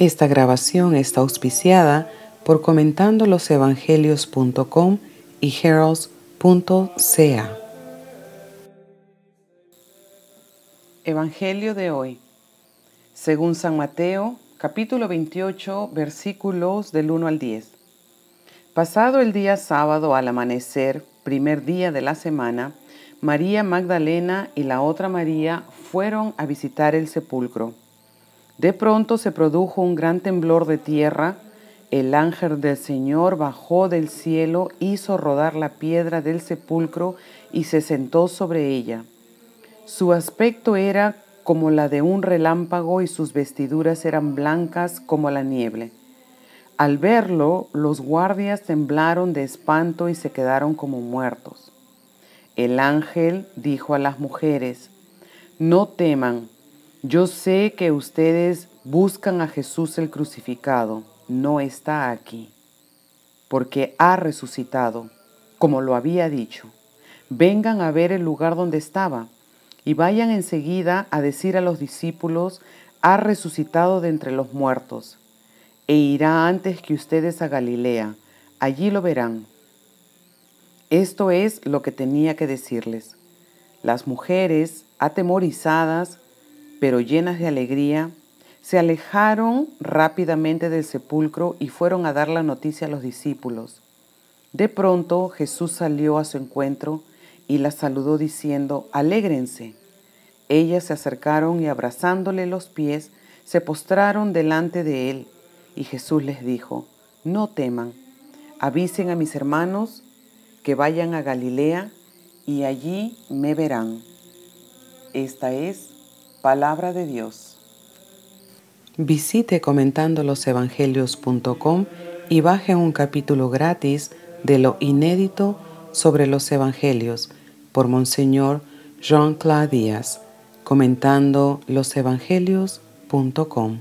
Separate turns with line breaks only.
Esta grabación está auspiciada por comentandolosevangelios.com y heralds.ca. Evangelio de hoy. Según San Mateo, capítulo 28, versículos del 1 al 10. Pasado el día sábado al amanecer, primer día de la semana, María Magdalena y la otra María fueron a visitar el sepulcro. De pronto se produjo un gran temblor de tierra, el ángel del Señor bajó del cielo, hizo rodar la piedra del sepulcro y se sentó sobre ella. Su aspecto era como la de un relámpago y sus vestiduras eran blancas como la nieve. Al verlo, los guardias temblaron de espanto y se quedaron como muertos. El ángel dijo a las mujeres, no teman, yo sé que ustedes buscan a Jesús el crucificado, no está aquí, porque ha resucitado, como lo había dicho. Vengan a ver el lugar donde estaba y vayan enseguida a decir a los discípulos, ha resucitado de entre los muertos, e irá antes que ustedes a Galilea, allí lo verán. Esto es lo que tenía que decirles. Las mujeres, atemorizadas, pero llenas de alegría, se alejaron rápidamente del sepulcro y fueron a dar la noticia a los discípulos. De pronto Jesús salió a su encuentro y las saludó diciendo, Alégrense. Ellas se acercaron y abrazándole los pies, se postraron delante de él. Y Jesús les dijo, No teman, avisen a mis hermanos que vayan a Galilea y allí me verán. Esta es Palabra de Dios. Visite comentandolosevangelios.com y baje un capítulo gratis de lo inédito sobre los evangelios por Monseñor Jean-Claude Díaz, comentando losevangelios.com.